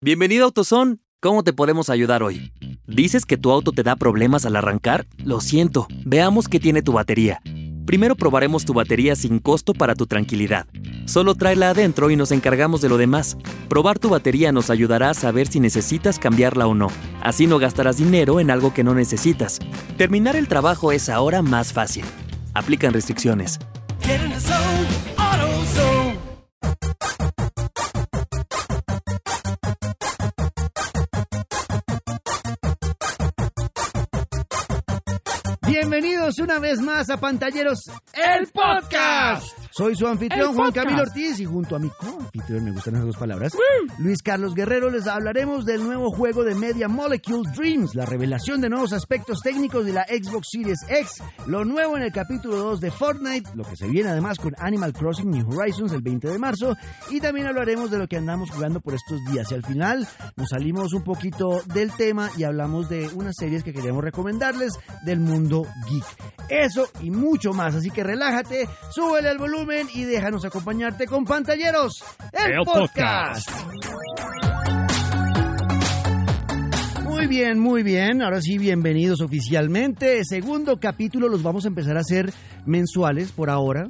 Bienvenido a AutoZone. ¿Cómo te podemos ayudar hoy? ¿Dices que tu auto te da problemas al arrancar? Lo siento. Veamos qué tiene tu batería. Primero probaremos tu batería sin costo para tu tranquilidad. Solo tráela adentro y nos encargamos de lo demás. Probar tu batería nos ayudará a saber si necesitas cambiarla o no. Así no gastarás dinero en algo que no necesitas. Terminar el trabajo es ahora más fácil. Aplican restricciones. Bienvenidos una vez más a Pantalleros, el podcast. Soy su anfitrión El Juan. Camilo Ortiz y junto a mi co-anfitrión, me gustan esas dos palabras, Luis Carlos Guerrero, les hablaremos del nuevo juego de Media Molecule Dreams, la revelación de nuevos aspectos técnicos de la Xbox Series X, lo nuevo en el capítulo 2 de Fortnite, lo que se viene además con Animal Crossing New Horizons el 20 de marzo y también hablaremos de lo que andamos jugando por estos días. Y al final nos salimos un poquito del tema y hablamos de unas series que queríamos recomendarles del mundo geek. Eso y mucho más, así que relájate, súbele al volumen y déjanos acompañarte con Pantalleros, el, El podcast. Muy bien, muy bien. Ahora sí, bienvenidos oficialmente. Segundo capítulo los vamos a empezar a hacer mensuales por ahora.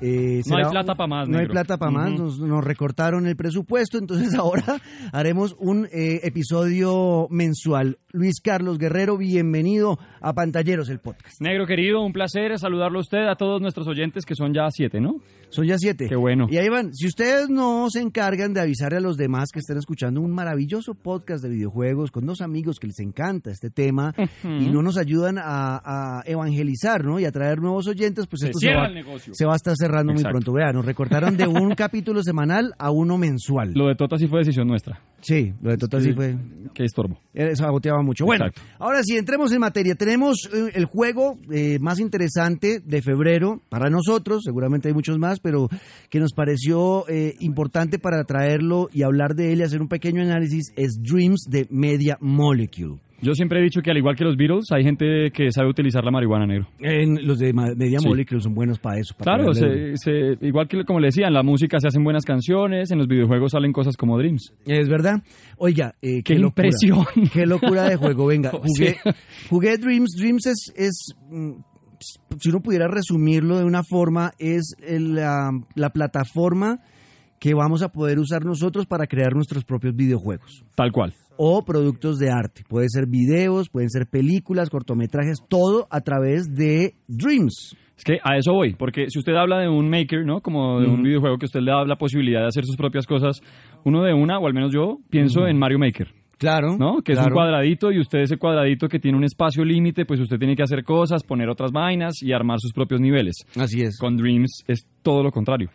Eh, No hay plata pa' más, No hay negro. plata para más. Nos, nos recortaron el presupuesto, entonces ahora haremos un eh, episodio mensual. Luis Carlos Guerrero, bienvenido a Pantalleros, el podcast. Negro querido, un placer saludarlo a usted, a todos nuestros oyentes, que son ya siete, ¿no? Son ya siete. Qué bueno. Y ahí van. Si ustedes no se encargan de avisarle a los demás que estén escuchando un maravilloso podcast de videojuegos con dos amigos que les encanta este tema y no nos ayudan a, a evangelizar, ¿no? Y a traer nuevos oyentes, pues Se esto se va, el negocio. se va a estar cerrando muy pronto. Vean, nos recortaron de un capítulo semanal a uno mensual. Lo de Tota sí fue decisión nuestra. Sí, lo de Total sí fue. Qué estorbo. Eso agoteaba mucho. Bueno, Exacto. ahora sí, entremos en materia. Tenemos eh, el juego eh, más interesante de febrero para nosotros, seguramente hay muchos más, pero que nos pareció eh, importante para traerlo y hablar de él y hacer un pequeño análisis, es Dreams de Media Molecule. Yo siempre he dicho que al igual que los Beatles, hay gente que sabe utilizar la marihuana, negro. En los de Media Sí. Molecule son buenos para eso. para Claro, se- se- igual que como le decía, en la música se hacen buenas canciones, en los videojuegos salen cosas como Dreams. Es verdad. Oiga, eh, qué, ¡Qué locura. impresión! Qué locura de juego. Venga, jugué, jugué Dreams. Dreams es, es, mm, si uno pudiera resumirlo de una forma, es la, la plataforma que vamos a poder usar nosotros para crear nuestros propios videojuegos Tal cual. O productos de arte. Puede ser videos, pueden ser películas, cortometrajes, todo a través de Dreams. Es que a eso voy, porque si usted habla de un maker, ¿no? Como de un videojuego que usted le da la posibilidad de hacer sus propias cosas, uno de una, o al menos yo, pienso en Mario Maker. Claro. ¿no? Que es un cuadradito y usted ese cuadradito que tiene un espacio límite, pues usted tiene que hacer cosas, poner otras vainas y armar sus propios niveles. Así es. Con Dreams es todo lo contrario.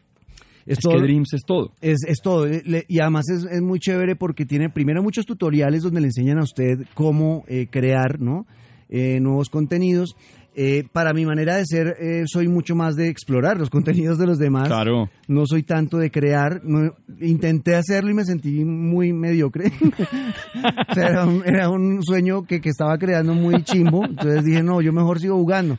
Es Es, todo- que Dreams es todo. Es, es todo. Eh, le- Y además es, es muy chévere porque tiene primero muchos tutoriales donde le enseñan a usted cómo eh, crear ¿no? Eh, nuevos contenidos. Eh, para mi manera de ser, eh, soy mucho más de explorar los contenidos de los demás. Claro. No soy tanto de crear. No- intenté hacerlo y me sentí muy mediocre. O sea, era, un, era un sueño que, que estaba creando muy chimbo. Entonces dije, no, yo mejor sigo jugando.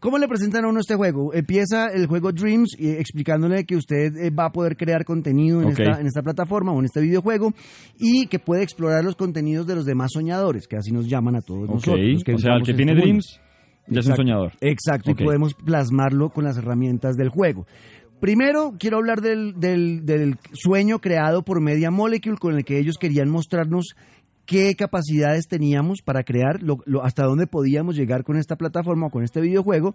¿Cómo le presentan a uno este juego? Empieza el juego Dreams eh, explicándole que usted eh, va a poder crear contenido en, esta, en esta plataforma o en este videojuego y que puede explorar los contenidos de los demás soñadores, que así nos llaman a todos Ok. nosotros. que o sea, el que en tiene este mundo. Dreams ya es un soñador. Exacto, y podemos plasmarlo con las herramientas del juego. Primero, quiero hablar del, del- del sueño creado por Media Molecule con el que ellos querían mostrarnos qué capacidades teníamos para crear, lo- lo- hasta dónde podíamos llegar con esta plataforma o con este videojuego.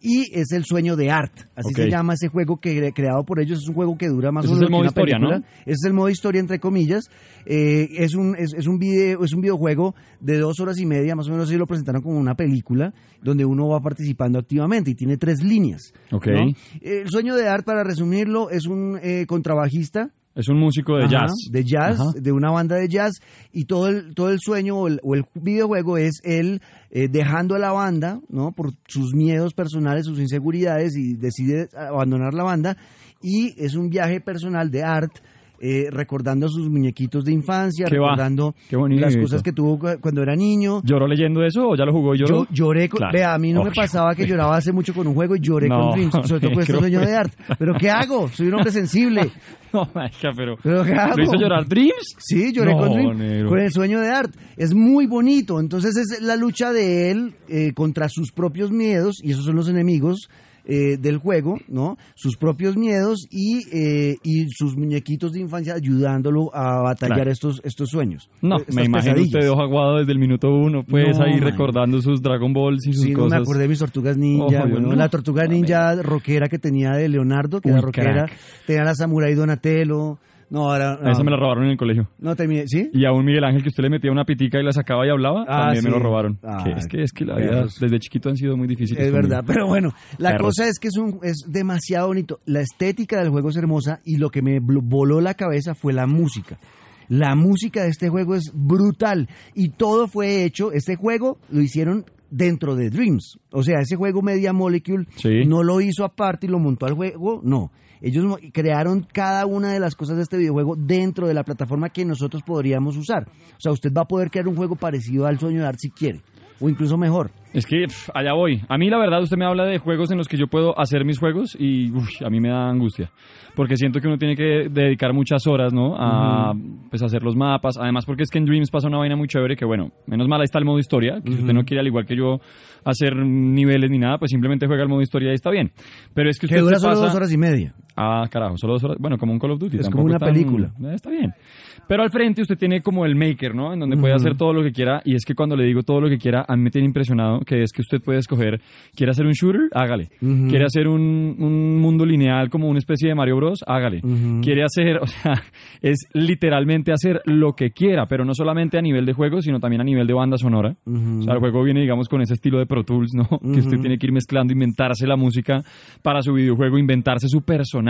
Y es el sueño de Art, así se llama ese juego que creado por ellos. Es un juego que dura más o es menos el modo una historia, película. ¿no? Ese es el modo historia, entre comillas. Eh, es, un, es, es un video, es un videojuego de dos horas y media, más o menos así lo presentaron como una película, donde uno va participando activamente y tiene tres líneas. Ok. ¿no? El sueño de Art, para resumirlo, es un eh, contrabajista. Es un músico de ajá, jazz. De jazz, Ajá. de una banda de jazz, y todo el, todo el sueño o el, o el videojuego es él eh, dejando a la banda, ¿no? Por sus miedos personales, sus inseguridades, y decide abandonar la banda, y es un viaje personal de Art eh, recordando sus muñequitos de infancia, Qué recordando las cosas que tuvo cu- cuando era niño. ¿Lloró leyendo eso o ya lo jugó y lloró? Yo lloré con, Claro. vea, a mí no me Uy. pasaba que lloraba hace mucho con un juego y lloré No, con Dreams, sobre todo con este negro, sueño de pues. art. Pero ¿qué hago? Soy un hombre sensible. No, marica, pero... ¿Pero qué hago? ¿Lo hizo llorar Dreams? Sí, lloré No, con, Dream, negro. con el sueño de Art. Es muy bonito. Entonces es la lucha de él eh, contra sus propios miedos, y esos son los enemigos eh, del juego, ¿no? Sus propios miedos y, eh, y sus muñequitos de infancia ayudándolo a batallar Claro. estos, estos sueños. No, estas me imagino usted de ojo aguado desde el minuto uno, pues No, ahí man. recordando sus Dragon Balls y sus Sí, no cosas. me acordé de mis tortugas ninja, Ojo, yo bueno, no. la tortuga ninja rockera que tenía de Leonardo, que era Uy, rockera, crack. tenía la samurai Donatello, no, ahora, no, Esa me la robaron en el colegio. no terminé, ¿sí? Y a un Miguel Ángel que usted le metía una pitica y la sacaba y hablaba, Ah, también me lo robaron. Ah, Que es que es que la vida perros. desde chiquito han sido muy difíciles. Es verdad, pero bueno, la Perros. cosa es que es, un, es demasiado bonito. La estética del juego es hermosa y lo que me voló la cabeza fue la música. La música de este juego es brutal y todo fue hecho, este juego lo hicieron dentro de Dreams. O sea, ese juego Media Molecule Sí. no lo hizo aparte y lo montó al juego, no. Ellos crearon cada una de las cosas de este videojuego dentro de la plataforma que nosotros podríamos usar. O sea, usted va a poder crear un juego parecido al Sueño de Art si quiere, o incluso mejor. Es que allá voy. A mí la verdad usted me habla de juegos en los que yo puedo hacer mis juegos y uf, a mí me da angustia. Porque siento que uno tiene que dedicar muchas horas, ¿no? A pues hacer los mapas. Además porque es que en Dreams pasa una vaina muy chévere que bueno, menos mal ahí está el modo historia. Que si usted no quiere al igual que yo hacer niveles ni nada, pues simplemente juega el modo historia y está bien. Pero es que usted Que dura se solo pasa... dos horas y media. Ah, carajo, solo dos horas. Bueno, como un Call of Duty. Es como una tan- película. Eh, está bien. Pero al frente usted tiene como el maker, ¿no? En donde puede hacer todo lo que quiera. Y es que cuando le digo todo lo que quiera, a mí me tiene impresionado que es que usted puede escoger, ¿quiere hacer un shooter? Hágale. ¿Quiere hacer un, un mundo lineal como una especie de Mario Bros? Hágale. ¿Quiere hacer, o sea, es literalmente hacer lo que quiera, pero no solamente a nivel de juego, sino también a nivel de banda sonora. O sea, el juego viene, digamos, con ese estilo de Pro Tools, ¿no? Que usted tiene que ir mezclando, inventarse la música para su videojuego, inventarse su personaje.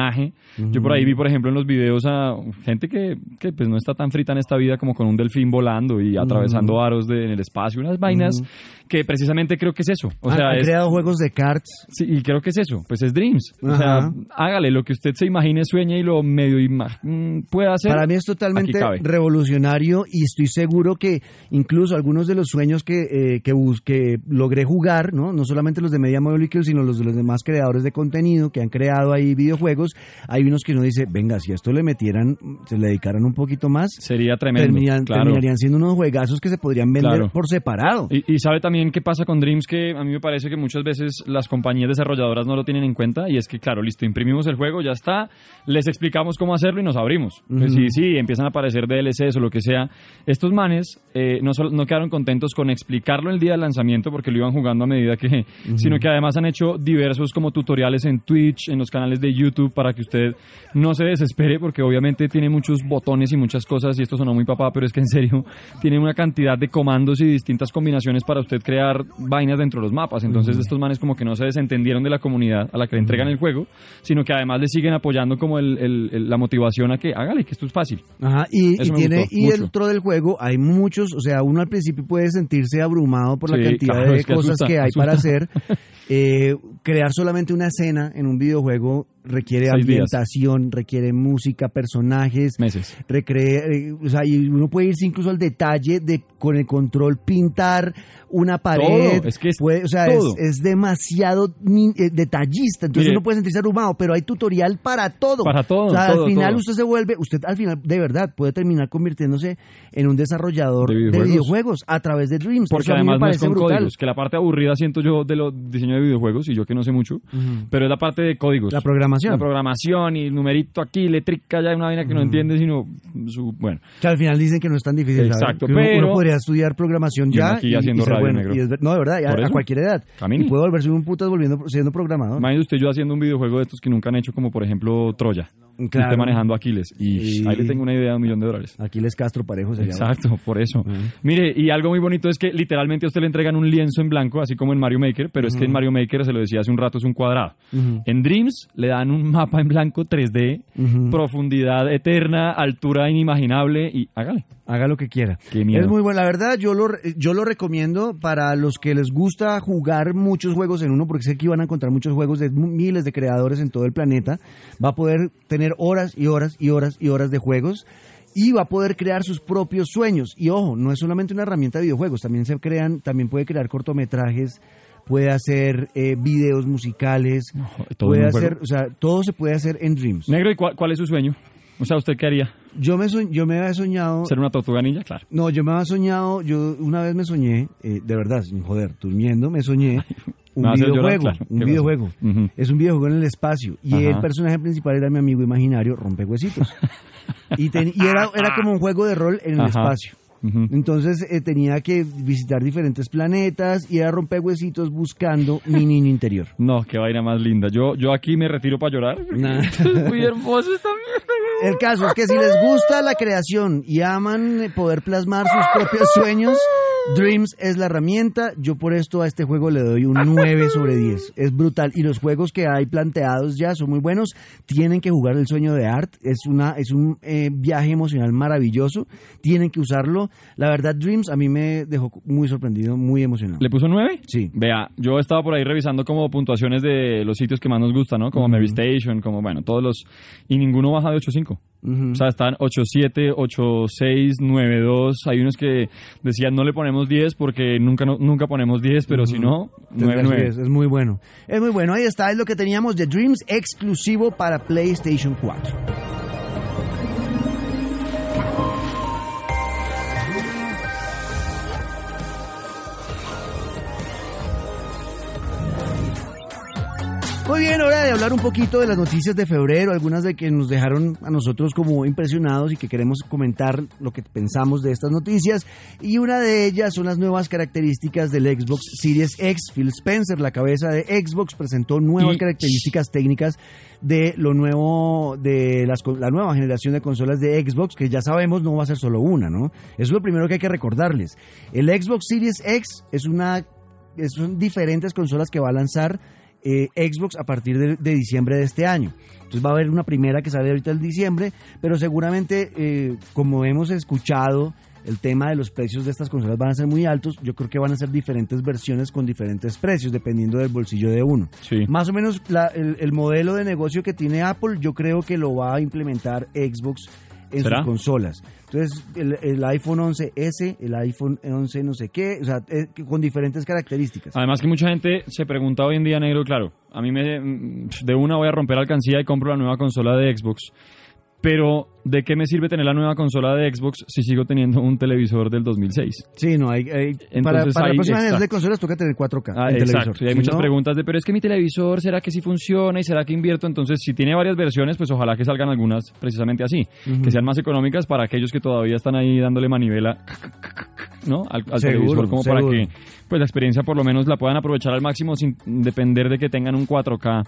Yo por ahí vi, por ejemplo, en los videos a gente que, que pues no está tan frita en esta vida como con un delfín volando y atravesando aros de, en el espacio, unas vainas que precisamente creo que es eso. O sea, ha es, creado juegos de cards. Sí, y creo que es eso, pues es Dreams. O sea, hágale lo que usted se imagine, sueñe y lo medio mm, pueda hacer. Para mí es totalmente revolucionario y estoy seguro que incluso algunos de los sueños que, eh, que, que logré jugar, ¿no? no solamente los de Media Molecule, sino los de los demás creadores de contenido que han creado ahí videojuegos, hay unos que uno dice, venga, si a esto le metieran, se le dedicaran un poquito más, Sería tremendo. terminan- claro. terminarían siendo unos juegazos que se podrían vender Claro. por separado. Y, y sabe también qué pasa con Dreams, que a mí me parece que muchas veces las compañías desarrolladoras no lo tienen en cuenta, y es que, claro, listo, imprimimos el juego, ya está, les explicamos cómo hacerlo y nos abrimos. Pues sí, sí, empiezan a aparecer DLCs o lo que sea. Estos manes eh, no, solo- no quedaron contentos con explicarlo el día del lanzamiento, porque lo iban jugando a medida que, sino que además han hecho diversos como tutoriales en Twitch, en los canales de YouTube, para que usted no se desespere, porque obviamente tiene muchos botones y muchas cosas, y esto sonó muy papá, pero es que en serio, tiene una cantidad de comandos y distintas combinaciones para usted crear vainas dentro de los mapas. Entonces estos manes como que no se desentendieron de la comunidad a la que le entregan el juego, sino que además le siguen apoyando como el- el- el- la motivación a que hágale, que esto es fácil. Ajá, y, Eso y me tiene, gustó y mucho. dentro del juego hay muchos, o sea, uno al principio puede sentirse abrumado por la cantidad claro, de es que cosas asusta, que hay asusta. para hacer. Eh, crear solamente una escena en un videojuego requiere Seis días. ambientación, requiere música, personajes, Meses. recre- eh, o sea, y uno puede irse incluso al detalle de con el control pintar una pared. Todo, es que es puede- o sea, todo. es, es demasiado eh, detallista, entonces Mire. uno puede sentirse abrumado, pero hay tutorial para todo. Para todo, O sea, todo, al final todo. usted se vuelve, usted al final de verdad puede terminar convirtiéndose en un desarrollador De de videojuegos. a través de Dreams. Porque además no es con brutal. códigos, que la parte aburrida siento yo de los diseños de videojuegos, y yo que no sé mucho, pero es la parte de códigos. La programación. La programación y numerito aquí, letrica, ya una vaina que no entiende, sino su, bueno. Que al final dicen que no es tan difícil. Exacto, pero- uno podría estudiar programación Y ya aquí haciendo ser radio bueno. negro. Y es no, de verdad, a, cualquier edad. Camine. Y puede volverse un putas volviendo siendo programador. Imagínese usted yo haciendo un videojuego de estos que nunca han hecho, como por ejemplo Troya. Claro. usted manejando Aquiles. Y Y- ahí le tengo una idea de un millón de dólares. Aquiles Castro Parejo se llama. Exacto, por eso. Mire, y algo muy bonito es que literalmente a usted le entregan un lienzo en blanco, así como en Mario Maker, pero es que en Mario Maker, se lo decía hace un rato, es un cuadrado. En Dreams le dan un mapa en blanco 3D, profundidad eterna, altura inimaginable y hágale. Haga lo que quiera. Es muy bueno. La verdad, yo lo, yo lo recomiendo para los que les gusta jugar muchos juegos en uno, porque sé que van a encontrar muchos juegos de miles de creadores en todo el planeta. Va a poder tener horas y horas y horas y horas de juegos. Y va a poder crear sus propios sueños. Y ojo, no es solamente una herramienta de videojuegos, también se crean, también puede crear cortometrajes, puede hacer eh, videos musicales, todo puede hacer, o sea, todo se puede hacer en Dreams. Negro, ¿y cuál, cuál es su sueño? O sea, ¿usted qué haría? Yo me, yo me había soñado ¿Ser una tortuga ninja? Claro. No, yo me había soñado, yo una vez me soñé, eh, de verdad, sin joder, durmiendo, me soñé un llorar, videojuego, claro. un videojuego. Es un videojuego en el espacio y Ajá. el personaje principal era mi amigo imaginario, Rompehuesitos. y ten- y era, era como un juego de rol en el Ajá. espacio. Entonces eh, tenía que visitar diferentes planetas y era rompehuesitos buscando mi niño interior. No, qué vaina más linda. Yo, yo aquí me retiro para llorar. Nah. Es muy hermoso esta mierda. El caso es que si les gusta la creación y aman poder plasmar sus propios sueños, Dreams es la herramienta. Yo por esto a este juego le doy un 9 sobre 10. Es brutal. Y los juegos que hay planteados ya son muy buenos. Tienen que jugar el sueño de Art. Es, una, es un eh, viaje emocional maravilloso. Tienen que usarlo. La verdad, Dreams a mí me dejó muy sorprendido, muy emocionado. ¿Le puso nueve? Sí. Vea, yo estaba por ahí revisando como puntuaciones de los sitios que más nos gustan, ¿no? Como Mary Station, como, bueno, todos los... Y ninguno baja de 8.5. Ujú. O sea, están 8.7, 8.6, 9.2. Hay unos que decían no le ponemos 10 porque nunca, no- nunca ponemos 10, pero si no, Tendrás 9.9. que- Es, es muy bueno. Es muy bueno. Ahí está, es lo que teníamos de Dreams exclusivo para PlayStation 4. Muy bien, hora de hablar un poquito de las noticias de febrero, algunas de que nos dejaron a nosotros como impresionados y que queremos comentar lo que pensamos de estas noticias. Y una de ellas son las nuevas características del Xbox Series X. Phil Spencer, la cabeza de Xbox, presentó nuevas Y- características técnicas de lo nuevo, de las, la nueva generación de consolas de Xbox, que ya sabemos no va a ser solo una, ¿no? Eso es lo primero que hay que recordarles. El Xbox Series X es una, son diferentes consolas que va a lanzar eh, Xbox a partir de, de diciembre de este año. Entonces va a haber una primera que sale ahorita el diciembre, pero seguramente, eh, como hemos escuchado, el tema de los precios de estas consolas van a ser muy altos. Yo creo que van a ser diferentes versiones con diferentes precios, dependiendo del bolsillo de uno. Sí. Más o menos la- el, el modelo de negocio que tiene Apple, yo creo que lo va a implementar Xbox en ¿Será? sus consolas. Entonces, el, el iPhone 11S, el iPhone 11 no sé qué, o sea, eh, con diferentes características. Además que mucha gente se pregunta hoy en día, negro, claro, a mí me mm, de una voy a romper alcancía y compro la nueva consola de Xbox. Pero, ¿de qué me sirve tener la nueva consola de Xbox si sigo teniendo un televisor del 2006? Sí, no, hay, hay- para, Entonces, para ahí la próxima generación está. de consolas toca tener 4K Ah, exacto. televisor. Y hay Si muchas no, preguntas de, pero es que mi televisor, ¿será que sí funciona y será que invierto? Entonces, si tiene varias versiones, pues ojalá que salgan algunas precisamente así, que sean más económicas para aquellos que todavía están ahí dándole manivela, ¿no? Al, al Seguro, televisor, como para que pues la experiencia por lo menos la puedan aprovechar al máximo sin depender de que tengan un 4K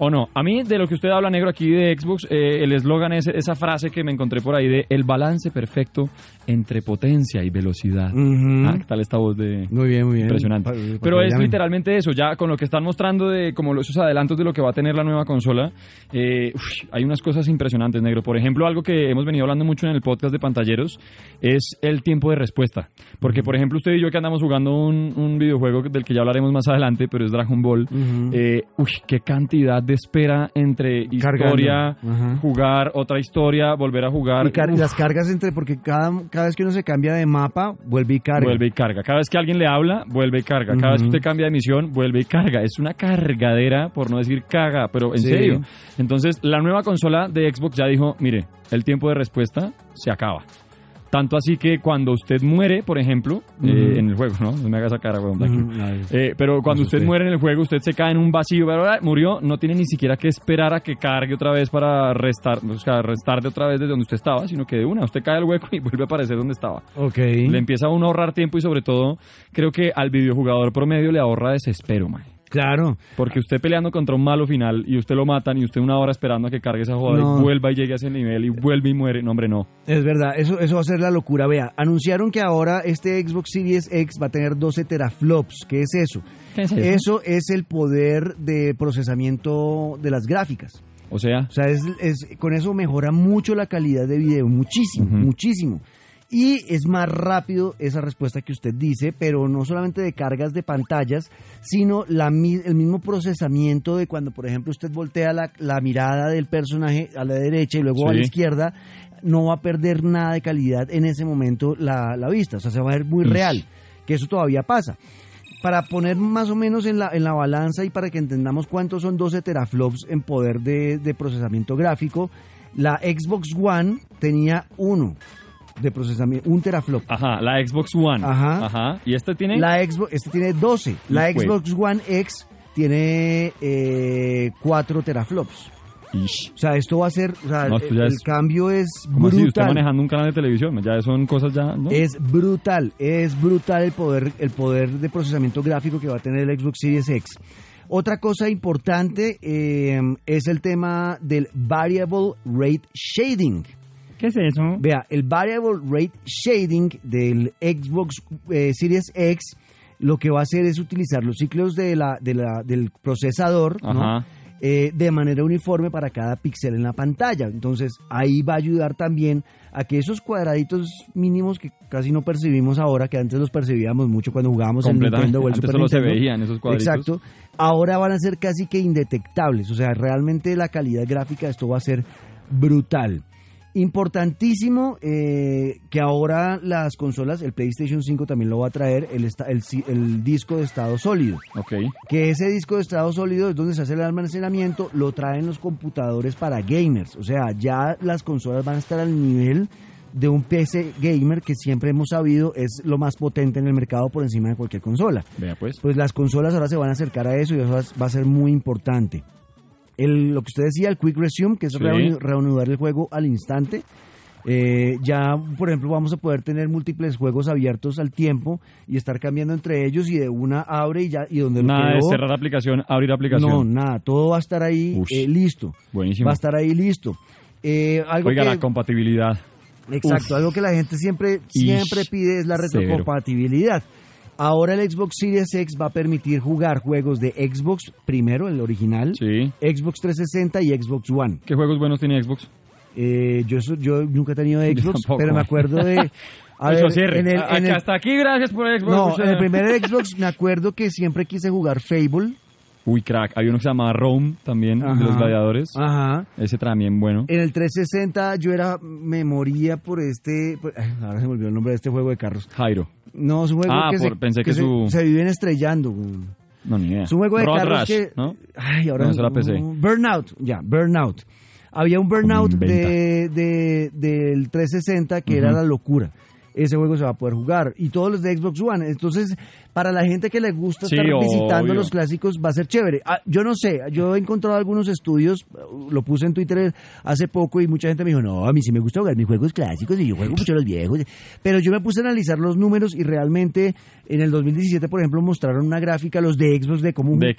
o no. A mí, de lo que usted habla, negro, aquí de Xbox, eh, el eslogan es esa frase que me encontré por ahí de el balance perfecto entre potencia y velocidad. Ujú. Ah, ¿qué tal esta voz de...? Muy bien, muy bien. Impresionante. Pa- pa- Pero que es llamen. literalmente eso, ya con lo que están mostrando de como esos adelantos de lo que va a tener la nueva consola, eh, uf, hay unas cosas impresionantes, negro. Por ejemplo, algo que hemos venido hablando mucho en el podcast de pantalleros es el tiempo de respuesta. Porque, por ejemplo, usted y yo que andamos jugando un, un videojuego del que ya hablaremos más adelante, pero es Dragon Ball, Ujú. eh, uy, qué cantidad de espera entre historia, jugar, otra historia, volver a jugar. Y car- Uf, las cargas entre, porque cada, cada vez que uno se cambia de mapa, vuelve y carga. Vuelve y carga. Cada vez que alguien le habla, vuelve y carga. Cada vez que usted cambia de misión, vuelve y carga. Es una cargadera, por no decir caga, pero en Sí. serio. Entonces, la nueva consola de Xbox ya dijo, mire, el tiempo de respuesta se acaba. Tanto así que cuando usted muere, por ejemplo, eh, en el juego, ¿no? No me haga esa cara, weón. Ay, Eh, pero cuando usted muere en el juego, usted se cae en un vacío, murió, no tiene ni siquiera que esperar a que cargue otra vez para restar, o sea, restar de otra vez desde donde usted estaba, sino que de una, usted cae al hueco y vuelve a aparecer donde estaba. Ok. Le empieza a uno a ahorrar tiempo y sobre todo creo que al videojugador promedio le ahorra desespero, man. Claro. Porque usted peleando contra un malo final y usted lo matan y usted una hora esperando a que cargue esa joda No. y vuelva y llegue a ese nivel y vuelve y muere. No, hombre, no. Es verdad, eso, eso va a ser la locura. Vea, anunciaron que ahora este Xbox Series X va a tener 12 teraflops. ¿Qué es eso? ¿Qué es eso? Eso es el poder de procesamiento de las gráficas. O sea, O sea, es, es- con eso mejora mucho la calidad de video, muchísimo, muchísimo. Y es más rápido esa respuesta que usted dice, pero no solamente de cargas de pantallas, sino la, el mismo procesamiento de cuando, por ejemplo, usted voltea la, la mirada del personaje a la derecha y luego a la izquierda, no va a perder nada de calidad en ese momento la, la vista. O sea, se va a ver muy Ish. real, que eso todavía pasa. Para poner más o menos en la, en la balanza y para que entendamos cuántos son 12 teraflops en poder de, de procesamiento gráfico, la Xbox One tenía uno de procesamiento, un teraflop. Ajá, la Xbox One. Ajá. Ajá. ¿Y este tiene? La Xbox, este tiene 12. La Xbox One X tiene eh, 4 teraflops. Ish. O sea, esto va a ser, o sea, No, el, es- cambio es Como así, usted brutal. manejando un canal de televisión, ya son cosas ya, ¿no? Es brutal, es brutal el poder, el poder de procesamiento gráfico que va a tener el Xbox Series X. Otra cosa importante eh, es el tema del Variable Rate Shading. ¿Qué es eso? Vea, el Variable Rate Shading del Xbox eh, Series X lo que va a hacer es utilizar los ciclos de la, de la- del procesador. Eh, de manera uniforme para cada píxel en la pantalla. Entonces ahí va a ayudar también a que esos cuadraditos mínimos que casi no percibimos ahora, que antes los percibíamos mucho cuando jugábamos en. Nintendo o el Antes Super solo se Nintendo. veían esos cuadritos. Exacto. Ahora van a ser casi que indetectables. O sea, realmente la calidad gráfica de esto va a ser brutal. Importantísimo eh, que ahora las consolas, el PlayStation 5 también lo va a traer, el, esta- el, el disco de estado sólido. Ok. Que ese disco de estado sólido es donde se hace el almacenamiento, lo traen los computadores para gamers. O sea, ya las consolas van a estar al nivel de un PC gamer que siempre hemos sabido es lo más potente en el mercado por encima de cualquier consola Vea pues. pues las consolas ahora se van a acercar a eso y eso va a ser muy importante. El, lo que usted decía, el Quick Resume, que es Sí. reanudar el juego al instante. Eh, ya, por ejemplo, vamos a poder tener múltiples juegos abiertos al tiempo y estar cambiando entre ellos y de una abre y ya y donde Nada de quedó, cerrar aplicación, abrir aplicación. no, nada, todo va a estar ahí Ush. eh, listo. Buenísimo. Va a estar ahí listo. Eh, algo Oiga, que, la compatibilidad. Exacto, Uf. algo que la gente siempre, siempre Ish, pide es la severo. Ahora el Xbox Series X va a permitir jugar juegos de Xbox primero, el original, Sí. Xbox 360 y Xbox One. ¿Qué juegos buenos tiene Xbox? Eh, yo, yo nunca he tenido Xbox, pero me acuerdo de... A Eso ver, cierre. en el, A- en el- hasta aquí, gracias por Xbox. no, en el primer Xbox me acuerdo que siempre quise jugar Fable. Uy, crack. Había uno que se llamaba Rome también, de los gladiadores. Ajá. Ese también bueno. En el 360 yo era, me moría por este, por- ahora se me olvidó el nombre de este juego de carros. Jairo. No, es un juego Ah, que, por- se, pensé que se- su- se viven estrellando. güey. No, ni idea. Es un juego de Road carros que... ¿no? Ay, ahora... No, eso era PC. Burnout, ya, Burnout. Había un Burnout de, de- del 360 que era la locura. Ese juego se va a poder jugar. Y todos los de Xbox One. Entonces, para la gente que le gusta Sí, estar visitando obvio. los clásicos, va a ser chévere. Ah, yo no sé, yo he encontrado algunos estudios, lo puse en Twitter hace poco y mucha gente me dijo, no, a mí sí me gusta jugar mis juegos clásicos y yo juego mucho los viejos. Pero yo me puse a analizar los números y realmente en el 2017, por ejemplo, mostraron una gráfica los de Xbox de cómo, De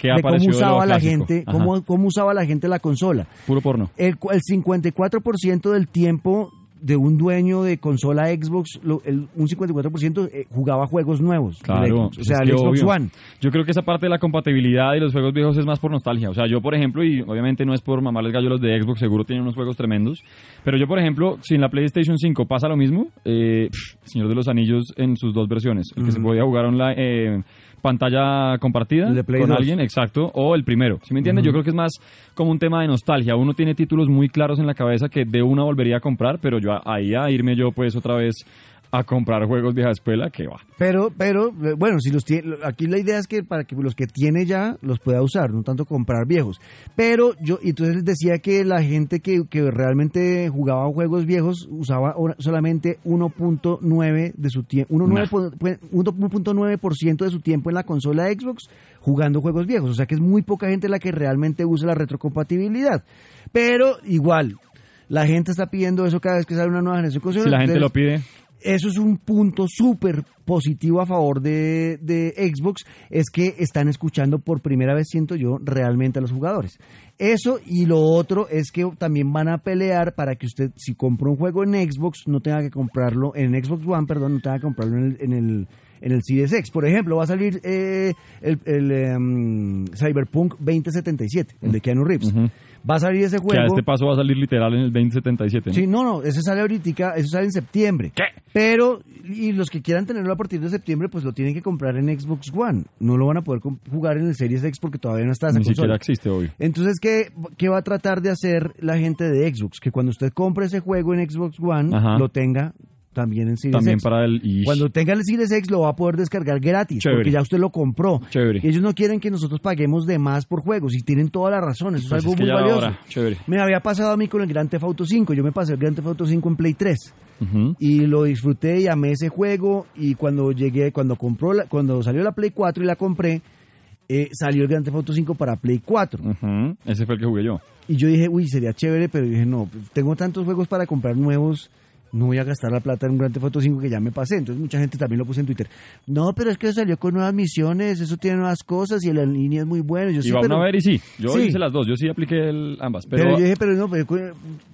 usaba la gente, cómo, cómo usaba la gente la consola. Puro porno. El, el 54% del tiempo de un dueño de consola Xbox, lo- el- un 54% eh, jugaba juegos nuevos. Claro, Xbox, o sea, el Xbox. One. Yo creo que esa parte de la compatibilidad y los juegos viejos es más por nostalgia. O sea, yo, por ejemplo, y obviamente no es por mamarles gallo los de Xbox, seguro tienen unos juegos tremendos. Pero yo, por ejemplo, si en la PlayStation 5 pasa lo mismo, eh, pff, Señor de los Anillos en sus dos versiones, el que se podía jugar online, eh, pantalla compartida con 2. alguien, exacto, o el primero. ¿Sí me entiendes? Yo creo que es más como un tema de nostalgia. Uno tiene títulos muy claros en la cabeza que de una volvería a comprar, pero yo ahí a irme yo pues otra vez a comprar juegos vieja escuela, que va. Pero, pero, eh, bueno, si los tiene, aquí la idea es que para que los que tiene ya los pueda usar, no tanto comprar viejos. Pero yo, entonces les decía que la gente que, que realmente jugaba juegos viejos usaba solamente 1.9 de su tiempo, 1.9% de su tiempo en la consola Xbox jugando juegos viejos. O sea que es muy poca gente la que realmente usa la retrocompatibilidad. Pero igual, la gente está pidiendo eso cada vez que sale una nueva generación de. Si la gente lo pide, eso es un punto súper positivo a favor de, de Xbox es que están escuchando por primera vez, siento yo, realmente a los jugadores. Eso y lo otro es que también van a pelear para que usted, si compra un juego en Xbox, no tenga que comprarlo, en Xbox One, perdón, no tenga que comprarlo en el, en el, en el Series X. Por ejemplo, va a salir eh, el, el, em, Cyberpunk 2077, el de Keanu Reeves. Va a salir ese Que a juego. este paso va a salir literal en el 2077. ¿no? Sí, no, no, ese sale ahorita, eso sale en septiembre. ¿Qué? Pero, y los que quieran tenerlo a partir de septiembre, pues lo tienen que comprar en Xbox One. No lo van a poder jugar en el Series X porque todavía no está esa Ni siquiera consola. existe hoy. Entonces, ¿qué, ¿qué va a tratar de hacer la gente de Xbox? Que cuando usted compre ese juego en Xbox One, Ajá. lo tenga también en Series También X. para el... y- Cuando tenga el Series X lo va a poder descargar gratis, Chévere. porque ya usted lo compró. Chévere. Y ellos no quieren que nosotros paguemos de más por juegos, y tienen toda la razón, eso Pues es algo es que muy valioso. Chévere. Me había pasado a mí con el Grand Theft Auto 5, yo me pasé el Grand Theft Auto 5 en Play 3 Ujú. y lo disfruté y amé ese juego y cuando llegué, cuando compró la- cuando salió la Play 4 y la compré, eh, salió el Grand Theft Auto 5 para Play 4 Ujú. Ese fue el que jugué yo. y yo dije, uy, sería chévere, pero dije, no, pues, tengo tantos juegos para comprar nuevos, no voy a gastar la plata en un Grand Theft Auto 5 que ya me pasé. Entonces mucha gente también lo puso en Twitter. No, pero es que salió con nuevas misiones, eso tiene nuevas cosas y la línea es muy buena. Yo, Y sí, va pero, a ver y sí. Yo Sí. hice las dos. Yo sí apliqué el- ambas. pero, Pero, yo dije, pero no, pero,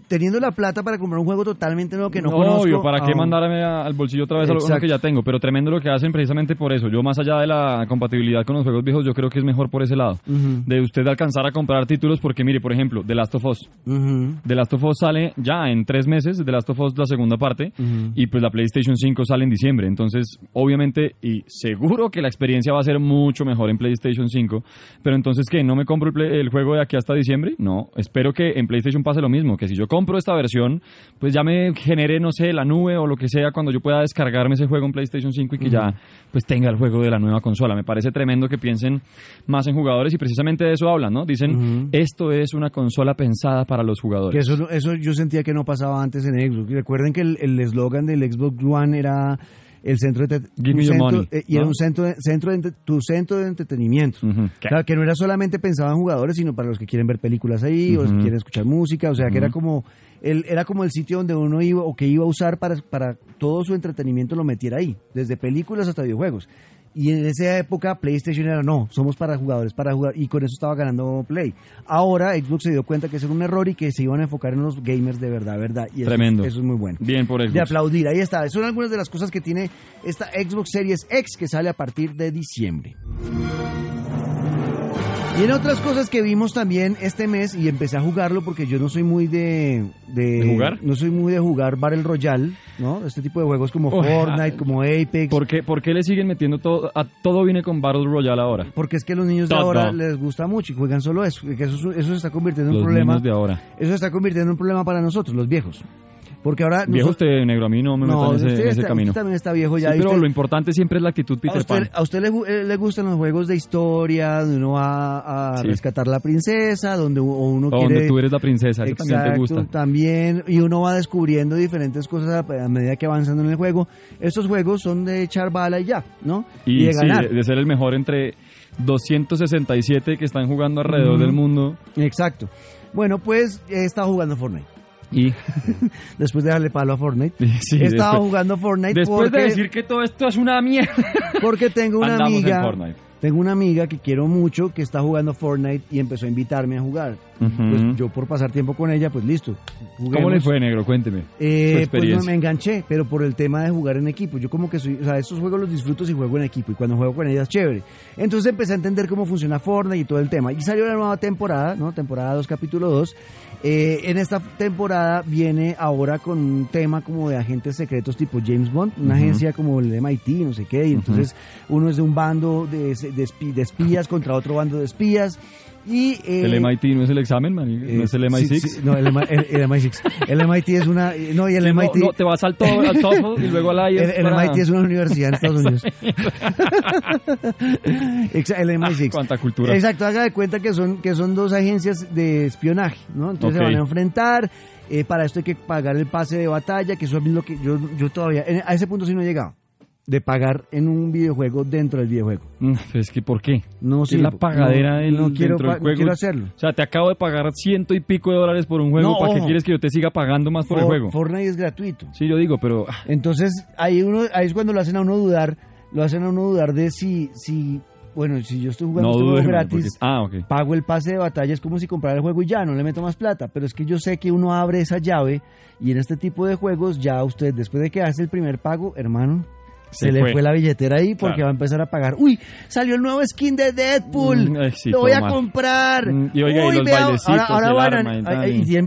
teniendo la plata para comprar un juego totalmente nuevo que no, conozco. obvio, ¿para qué ah, mandarme a- al bolsillo otra vez a lo uno Exacto. que ya tengo? Pero tremendo lo que hacen precisamente por eso. Yo más allá de la compatibilidad con los juegos viejos, yo creo que es mejor por ese lado. Ujú, De usted alcanzar a comprar títulos porque, mire, por ejemplo, The Last of Us. ujú, The Last of Us sale ya en tres meses, The Last of Us la segunda parte, ujú. y pues la PlayStation 5 sale en diciembre. Entonces, obviamente, y seguro que la experiencia va a ser mucho mejor en PlayStation 5, pero entonces, ¿qué? ¿No me compro el, play- el juego de aquí hasta diciembre? No, espero que en PlayStation pase lo mismo, que si yo compro esta versión, pues ya me genere, no sé, la nube o lo que sea cuando yo pueda descargarme ese juego en PlayStation 5 y que ya pues tenga el juego de la nueva consola. Me parece tremendo que piensen más en jugadores y precisamente de eso hablan, ¿no? Dicen, Ujú. esto es una consola pensada para los Que jugadores. eso, eso yo sentía que no pasaba antes en Xbox. Recuerden que el eslogan del Xbox One era el centro de Give me centro- money, eh, y era un centro de, centro de tu centro de entretenimiento. Ujú. O sea, que no era solamente pensado en jugadores, sino para los que quieren ver películas ahí o los que quieren escuchar música. O sea, que era como el, era como el sitio donde uno iba o que iba a usar para, para todo su entretenimiento lo metiera ahí, desde películas hasta videojuegos. Y en esa época PlayStation era no, somos para jugadores, para jugar, y con eso estaba ganando Play. Ahora Xbox se dio cuenta que eso era un error y que se iban a enfocar en los gamers de verdad, verdad. Y eso, Tremendo. eso es muy bueno. Bien por De Xbox. aplaudir, ahí está. Son algunas de las cosas que tiene esta Xbox Series X que sale a partir de diciembre. Y en otras cosas que vimos también este mes, y empecé a jugarlo porque yo no soy muy de... ¿De, ¿De jugar? No soy muy de jugar Battle Royale, ¿no? Este tipo de juegos como Fortnite, ah, como Apex. ¿Por qué, por qué le siguen metiendo todo? A todo viene con Battle Royale ahora. Porque es que a los niños de ahora les gusta mucho y juegan solo eso. Que eso, eso se está convirtiendo en Los un problema. niños de ahora. Eso se está convirtiendo en un problema para nosotros, los viejos. Porque ahora... Viejo nosotros- usted, negro, a mí no me no, metan en ese, usted, en ese está- camino. usted también está viejo ya. Sí, pero usted- lo importante siempre es la actitud ¿A Peter usted, Pan. a usted le, eh, le gustan los juegos de historia, donde uno va a Sí. rescatar la princesa, donde uno O quiere... donde tú eres la princesa, eso también te Exacto, gusta. también, y uno va descubriendo diferentes cosas a, a medida que va avanzando en el juego. Estos juegos son de echar bala y ya, ¿no? Y, de sí, ganar. de, de ser el mejor entre 267 que están jugando alrededor del mundo. Exacto. Bueno, pues he estado jugando Fortnite. Y Después de darle palo a Fortnite. sí, he estado después, jugando Fortnite después porque, de decir que todo esto es una mierda, porque tengo una andamos amiga... Tengo una amiga que quiero mucho que está jugando Fortnite y empezó a invitarme a jugar. Ujú. Pues yo por pasar tiempo con ella, pues listo. ¿Cómo juguemos. le fue, negro? Cuénteme. Eh, pues no me enganché, pero por el tema de jugar en equipo. Yo como que soy, o sea, estos juegos los disfruto si juego en equipo y cuando juego con ella es chévere. Entonces empecé a entender cómo funciona Fortnite y todo el tema. Y salió la nueva temporada, ¿no? Temporada 2, capítulo 2. Eh, en esta temporada viene ahora con un tema como de agentes secretos tipo James Bond, una agencia como el MIT, no sé qué, y entonces uno es de un bando de, de espías contra otro bando de espías. Y, eh, ¿El MIT no es el examen, man? ¿No eh, es el sí, MI6? sí, no, el, el- el MI6. El MIT es una. No, y el Sí, no, MIT. no, te vas al, to al TOEFL y luego al el, IELTS el para- MIT es una universidad en Estados Unidos. El MI6. Cuánta cultura. Exacto, haga de cuenta que son, que son dos agencias de espionaje, ¿no? Entonces Ok. se van a enfrentar. eh, para esto hay que pagar el pase de batalla, que eso es lo que yo, yo todavía. en- a ese punto sí no he llegado. De pagar en un videojuego dentro del videojuego. Mm, pero es que, ¿por qué? No es la pagadera no, del, no quiero, dentro del no juego. quiero hacerlo. O sea, te acabo de pagar ciento y pico de dólares por un juego. No, ¿Para qué quieres que yo te siga pagando más por el juego? Fortnite es gratuito. Sí, yo digo, pero... ah, Entonces, ahí uno ahí es cuando lo hacen a uno dudar lo hacen a uno dudar de si, si bueno, si yo estoy jugando No este juego gratis, Ah, pago el pase de batalla, es como si comprara el juego y ya, no le meto más plata. Pero es que yo sé que uno abre esa llave y en este tipo de juegos ya usted, después de que hace el primer pago, hermano, se, Se le fue. fue. la billetera ahí porque Claro. va a empezar a pagar. Uy, salió el nuevo skin de Deadpool. Mm, sí, lo voy a comprar. Mm, y oiga, y los vea, bailecitos, ahora, ahora el van a- arma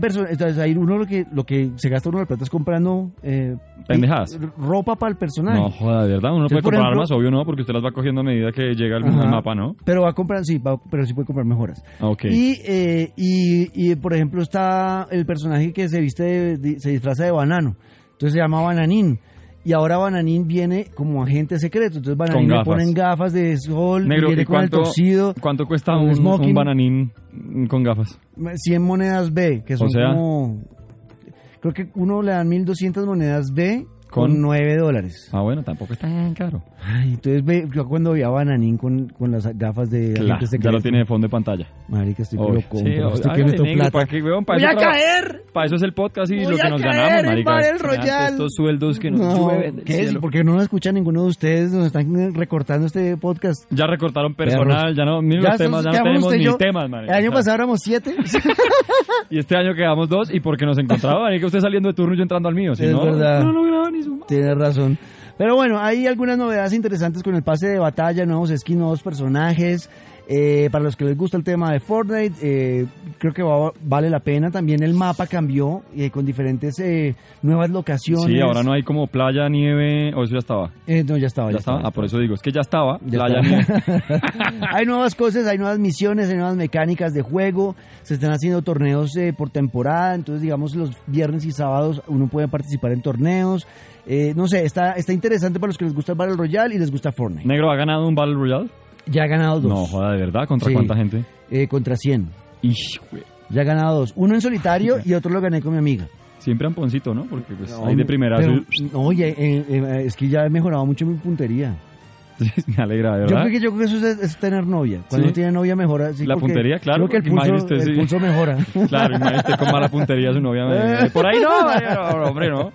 personas, entonces ahí uno lo que lo que se gasta uno la plata es comprando eh, Pendejadas. ropa para el personaje. No, joda, de verdad. Uno Entonces, puede comprar ejemplo- armas, obvio no, porque usted las va cogiendo a medida que llega al, Ajá. al mapa, ¿no? Pero va a comprar, sí, va- pero sí puede comprar mejoras. Ah, Ok. Y, eh, y, y, por ejemplo, está el personaje que se viste, de- de- se disfraza de banano. Entonces se llama Bananín. Y ahora Bananín viene como agente secreto. Entonces Bananín le ponen gafas de sol, Negro, viene ¿y con el cuánto, torcido, cuánto cuesta el un, smoking? un bananín con gafas? 100 monedas B, que son sea- como... Creo que uno le dan 1200 monedas B con, Con- 9 dólares. Ah, bueno, tampoco está tan caro. Ay, entonces ve, yo cuando vi a Bananín con, con las gafas de Claro, ya lo tiene de fondo de pantalla. Marica, estoy que lo compro. estoy que meto negro, plata. ¿para qué, weón? Para ¡Voy eso a caer! Para eso es el podcast y Voy lo que nos caer ganamos, marica. Ante Royale. Estos sueldos que nos No, ¿qué es? Porque no nos escucha ninguno de ustedes, nos están recortando este podcast. Ya recortaron personal, ya no, miren Ya los temas, sos- ya no tenemos ni yo. temas, marica. El año pasado éramos siete. Y este año quedamos dos y porque nos encontraba, marica, usted saliendo de turno y yo entrando al mío. Si Es no, verdad. no lograba ni Tienes razón. Pero bueno, hay algunas novedades interesantes con el pase de batalla, nuevos skins, nuevos personajes. Eh, para los que les gusta el tema de Fortnite, eh, creo que va- vale la pena. También el mapa cambió eh, con diferentes eh, nuevas locaciones. Sí, ahora no hay como playa, nieve, o eso ya estaba. Eh, no, ya estaba. Ya estaba. Ah, por eso digo, es que ya estaba. Ya playa, nieve. hay nuevas cosas, hay nuevas misiones, hay nuevas mecánicas de juego, se están haciendo torneos eh, por temporada, entonces digamos los viernes y sábados uno puede participar en torneos. Eh, no sé, está, está interesante para los que les gusta el Battle Royale y les gusta Fortnite. Negro ha ganado un Battle Royale. Ya ha ganado dos. No, joda, de verdad, ¿contra Sí. cuánta gente? Eh, contra 100. Ish, güey. Ya ha ganado dos. Uno en solitario y otro lo gané con mi amiga. Siempre amponcito, ¿no? Porque pues No, ahí de primera. pero, no, oye, eh, eh, es que ya he mejorado mucho mi puntería. me alegra, de Yo verdad. creo que yo creo que eso es, es tener novia. Cuando ¿Sí? tiene novia mejora. sí, La puntería, claro, Creo que el pulso, imagínese, el sí. pulso mejora. Claro, imagínate con mala puntería su novia. me- Por ahí no, no, hombre, no.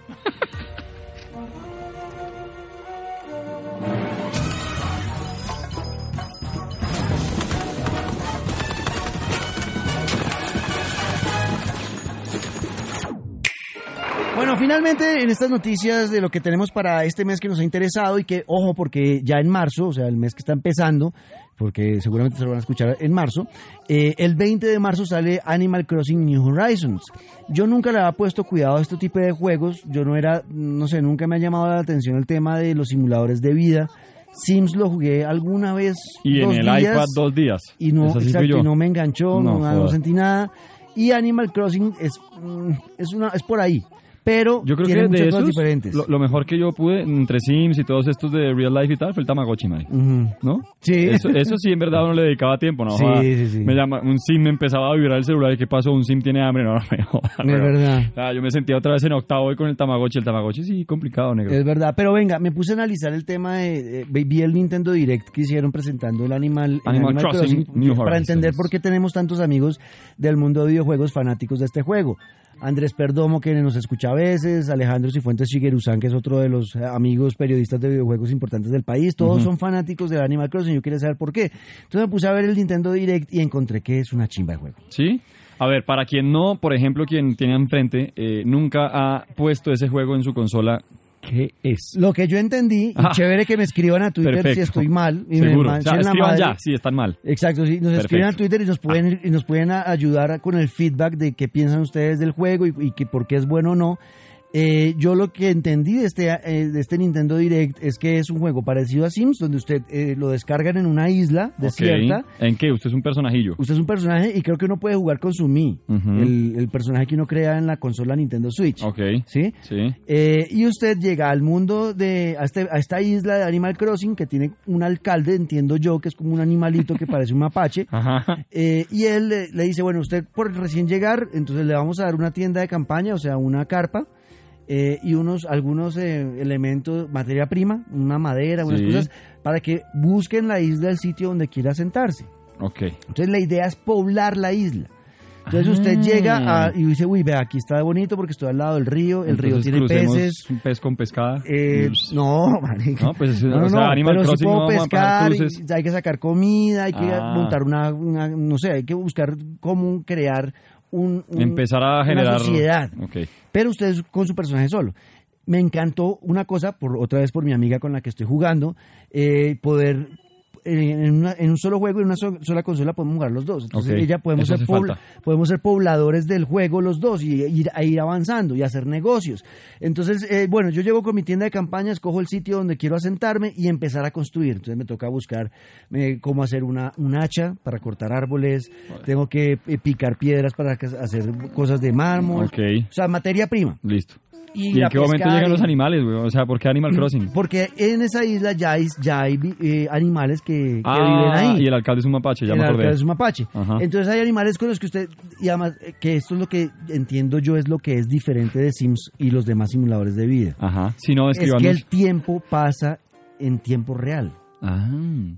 Bueno, finalmente en estas noticias de lo que tenemos para este mes que nos ha interesado y que, ojo, porque ya en marzo, o sea, el mes que está empezando, porque seguramente se lo van a escuchar en marzo, eh, el 20 de marzo sale Animal Crossing New Horizons. Yo nunca le había puesto cuidado a este tipo de juegos, yo no era, no sé, nunca me ha llamado la atención el tema de los simuladores de vida. Sims lo jugué alguna vez Y en el días, iPad dos días. y no, exacto, y no me enganchó, no, No, sentí nada. Y Animal Crossing es, mm, es, una, es por ahí, pero Yo creo tiene que muchas de cosas esos, diferentes. lo, lo mejor que yo pude entre Sims y todos estos de Real Life y tal fue el Tamagotchi. Ujú. ¿No? Sí. Eso, eso sí, en verdad, uno le dedicaba tiempo, ¿no? Sí, Joda. sí, sí. Me llama, un Sim me empezaba a vibrar el celular y ¿qué pasó? Un Sim tiene hambre, no, no me joda, Es verdad. Ah, yo me sentía otra vez en octavo y con el Tamagotchi. El Tamagotchi sí, complicado, negro. Es verdad, pero venga, me puse a analizar el tema de, eh, vi el Nintendo Direct que hicieron presentando el Animal, el Animal Crossing New para Horizons. entender por qué tenemos tantos amigos del mundo de videojuegos fanáticos de este juego. Andrés Perdomo, que nos escucha a veces, Alejandro Cifuentes Shigeru-san, que es otro de los eh, amigos periodistas de videojuegos importantes del país, todos son fanáticos del Animal Crossing, yo quería saber por qué. Entonces me puse a ver el Nintendo Direct y encontré que es una chimba de juego. ¿Sí? A ver, para quien no, por ejemplo, quien tiene enfrente, eh, nunca ha puesto ese juego en su consola, ¿qué es? Lo que yo entendí, y Ah. chévere que me escriban a Twitter si estoy mal. Y me. O sea, la escriban madre. ya, si están mal. Exacto, sí, nos Perfecto. escriben a Twitter y nos pueden, y nos pueden ayudar con el feedback de qué piensan ustedes del juego y, y que por qué es bueno o no. Eh, yo lo que entendí de este, eh, de este Nintendo Direct es que es un juego parecido a Sims, donde usted eh, lo descargan en una isla desierta. ¿En qué? Usted es un personajillo. Usted es un personaje y creo que uno puede jugar con su Mi, el, el personaje que uno crea en la consola Nintendo Switch. Ok. ¿Sí? Sí. Eh, y usted llega al mundo de a, este- a esta isla de Animal Crossing que tiene un alcalde, entiendo yo, que es como un animalito que parece un mapache. Ajá. Eh, y él le, le dice, bueno, usted por recién llegar, entonces le vamos a dar una tienda de campaña, o sea, una carpa eh, y unos algunos eh, elementos, materia prima, una madera, unas Sí. cosas, para que busquen la isla, el sitio donde quiera sentarse. Ok. Entonces la idea es poblar la isla. Entonces usted Ah. llega a- y dice, uy, vea, aquí está bonito porque estoy al lado del río, el río Entonces tiene crucemos peces. Un pez con pescada. Eh, no, marica. No, pues, No, o no, sea, no, Animal pero Crossing puedo no pescar, y hay que sacar comida, hay que Ah. montar una, una- no sé, hay que buscar cómo crear un, un- Empezar a generar. una sociedad. Ok. Pero usted es con su personaje solo. Me encantó una cosa, por otra vez por mi amiga con la que estoy jugando, eh, poder en, una- en un solo juego, en una so- sola consola podemos jugar los dos. Entonces Ok, ella podemos eso ser, podemos ser pobladores del juego los dos y ir, a ir avanzando y hacer negocios. Entonces, eh, bueno, yo llego con mi tienda de campaña, escojo el sitio donde quiero asentarme y empezar a construir. Entonces me toca buscar eh, cómo hacer una, un hacha para cortar árboles, tengo que eh, picar piedras para hacer cosas de mármol. O sea, materia prima. Listo. Y, ¿Y, en qué momento llegan los animales, güey? O sea, ¿por qué Animal Crossing? Porque en esa isla ya hay, ya hay eh, animales que, que ah, viven ahí. y el alcalde es un mapache, ya El me acordé. alcalde es un mapache. Ajá. Entonces hay animales con los que usted, y además eh, que esto es lo que entiendo yo es lo que es diferente de Sims y los demás simuladores de vida. Ajá. Si no, Es que el tiempo pasa en tiempo real. Ah.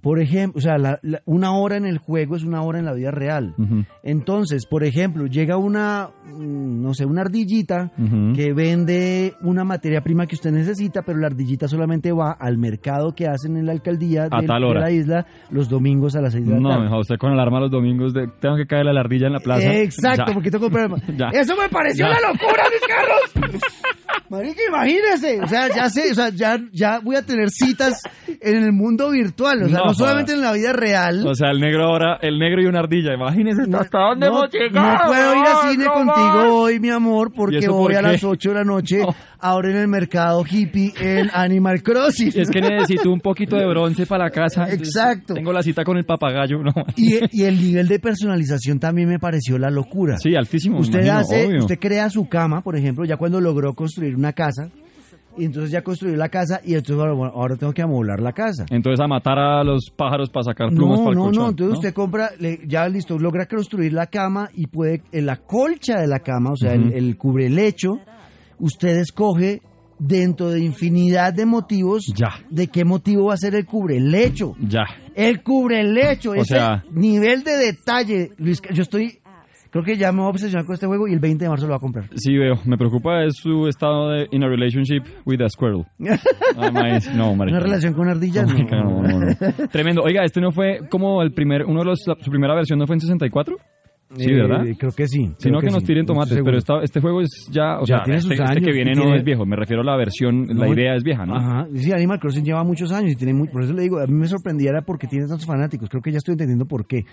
Por ejemplo, o sea, la- la- una hora en el juego es una hora en la vida real. Entonces, por ejemplo, llega una, mm, no sé, una ardillita que vende una materia prima que usted necesita, pero la ardillita solamente va al mercado que hacen en la alcaldía de, la isla los domingos a las 6 de la No, tarde. mejor usted con alarma los domingos de tengo que caer la ardilla en la plaza. Exacto, Ya. porque tengo que comprar. Eso me pareció la locura, mis carros. Marica, imagínese. O sea, ya sé, o sea, ya, ya voy a tener citas en el mundo virtual. O sea, no, No, solamente en la vida real. O sea, el negro ahora, el negro y una ardilla. Imagínese No, hasta dónde no, hemos llegado. no puedo ir al cine contigo más. hoy, mi amor, ¿Y porque voy por a las 8 de la noche No. ahora en el mercado hippie en Animal Crossing. Es que necesito un poquito de bronce para la casa. Exacto. Tengo la cita con el papagayo. No. Y, y el nivel de personalización también me pareció la locura. Sí, altísimo. Usted imagino, hace, obvio. usted crea su cama, por ejemplo, ya cuando logró construir una casa, y entonces ya construyó la casa y entonces ahora, bueno, ahora tengo que amoblar la casa. Entonces a matar a los pájaros para sacar plumas No, para el no, colchón. no, entonces usted compra, le- ya listo, logra construir la cama y puede, en la colcha de la cama, o sea, Ujú. el, el cubrelecho, usted escoge dentro de infinidad de motivos, Ya. de qué motivo va a ser el cubrelecho. Ya. El cubrelecho, ese sea- nivel de detalle, Luis, yo estoy, creo que ya me voy a obsesionar con este juego y el 20 de marzo lo voy a comprar. Sí, veo. Me preocupa es su estado de in a relationship with a squirrel. Ah, maíz. no, marica. Una relación con ardillas, No, no. marica, no, no, no. Tremendo. Oiga, este no fue como el primer, uno de los, la- su primera versión no fue en 64? Sí, Eh, ¿verdad? Creo que sí. Si no, que, nos tiren no tomates, pero esta- este juego es ya, o Ya sea, tiene este, sus este años que viene no es viejo, me refiero a la versión, la No, idea es vieja, ¿no? Ajá. Sí, Animal Crossing lleva muchos años y tiene muy, por eso le digo, a mí me sorprendiera porque tiene tantos fanáticos. Creo que ya estoy entendiendo por qué.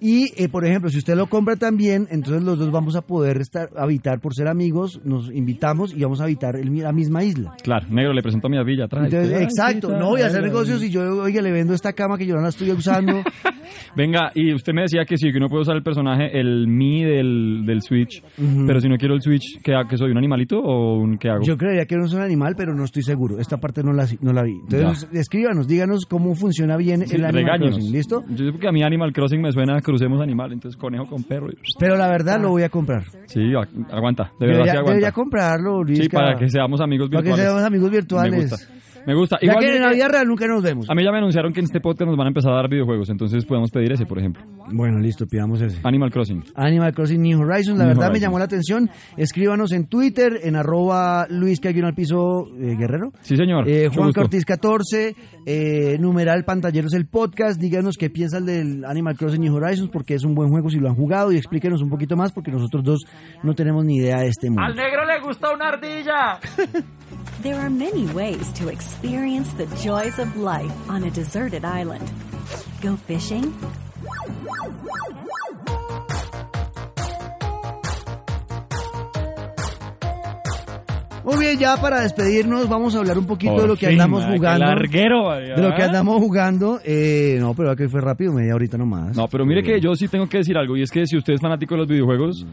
Y, eh, por ejemplo, si usted lo compra también, entonces los dos vamos a poder estar habitar por ser amigos, nos invitamos y vamos a habitar el la misma isla. Claro, negro, le presento a mi ardilla atrás. Entonces, Ay, exacto, no voy a hacer ay, negocios y yo, oiga, le vendo esta cama que yo no la estoy usando. Venga, y usted me decía que sí, que uno puede usar el personaje, el Mi del, del Switch, pero si no quiero el Switch, ¿qué? ¿Que soy un animalito o un qué hago? Yo creería que no es un animal, pero no estoy seguro. Esta parte no la, no la vi. Entonces, escríbanos, díganos cómo funciona bien Sí, el Animal. Crossing, ¿listo? Yo sé que a mí Animal Crossing me suena a crucemos animal, entonces conejo con perro. y- Pero la verdad lo voy a comprar. Sí, agu- aguanta, de verdad Debería, sí aguanta. debería comprarlo, Luis. sí, para que seamos amigos para que virtuales. seamos amigos virtuales. Me gusta. Ya Igual que en la vida real nunca nos vemos. a mí ya me anunciaron que en este podcast nos van a empezar a dar videojuegos, entonces podemos pedir ese, por ejemplo. Bueno, listo, pidamos ese. Animal Crossing. Animal Crossing New Horizons, la New verdad me llamó la atención. Escríbanos en Twitter, en arroba Luis Caguino al piso eh, Guerrero. Sí, señor. Eh, Juan. Cortiz 14, eh, numeral pantalleros el podcast, díganos qué piensan del Animal Crossing New Horizons porque es un buen juego si lo han jugado y explíquenos un poquito más porque nosotros dos no tenemos ni idea de este mundo. negro le gusta una ardilla. There are many ways to experience the joys of life on a deserted island. Go fishing, Muy bien, ya para despedirnos vamos a hablar un poquito de lo que andamos jugando. larguero. De lo que andamos jugando. Eh, no, pero que fue rápido, media horita nomás. No, pero mire que yo sí tengo que decir algo, y es que si usted es fanático de los videojuegos,